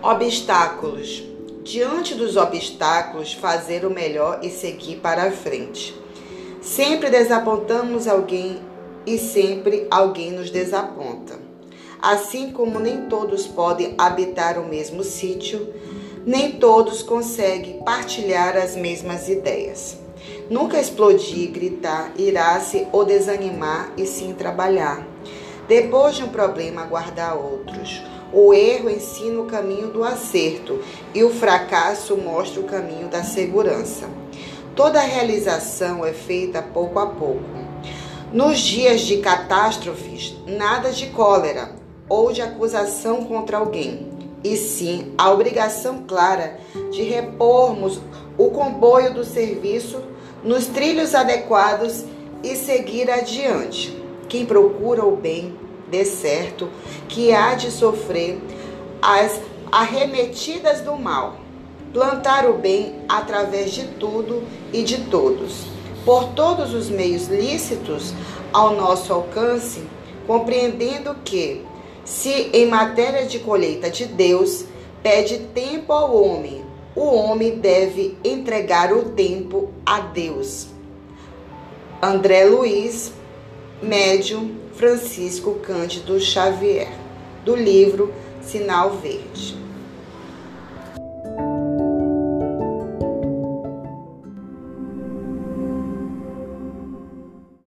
Obstáculos. Diante dos obstáculos, fazer o melhor e seguir para a frente. Sempre desapontamos alguém e sempre alguém nos desaponta. Assim como nem todos podem habitar o mesmo sítio, nem todos conseguem partilhar as mesmas ideias. Nunca explodir, gritar, irar-se ou desanimar e sim trabalhar. Depois de um problema, aguardar outros. O erro ensina o caminho do acerto e o fracasso mostra o caminho da segurança. Toda realização é feita pouco a pouco. Nos dias de catástrofes, nada de cólera ou de acusação contra alguém, e sim a obrigação clara de repormos o comboio do serviço nos trilhos adequados e seguir adiante. Quem procura o bem, dê certo, que há de sofrer as arremetidas do mal. Plantar o bem através de tudo e de todos, por todos os meios lícitos ao nosso alcance, compreendendo que, se em matéria de colheita de Deus pede tempo ao homem o homem deve entregar o tempo a Deus. André Luiz, médium Francisco Cândido Xavier, do livro Sinal Verde.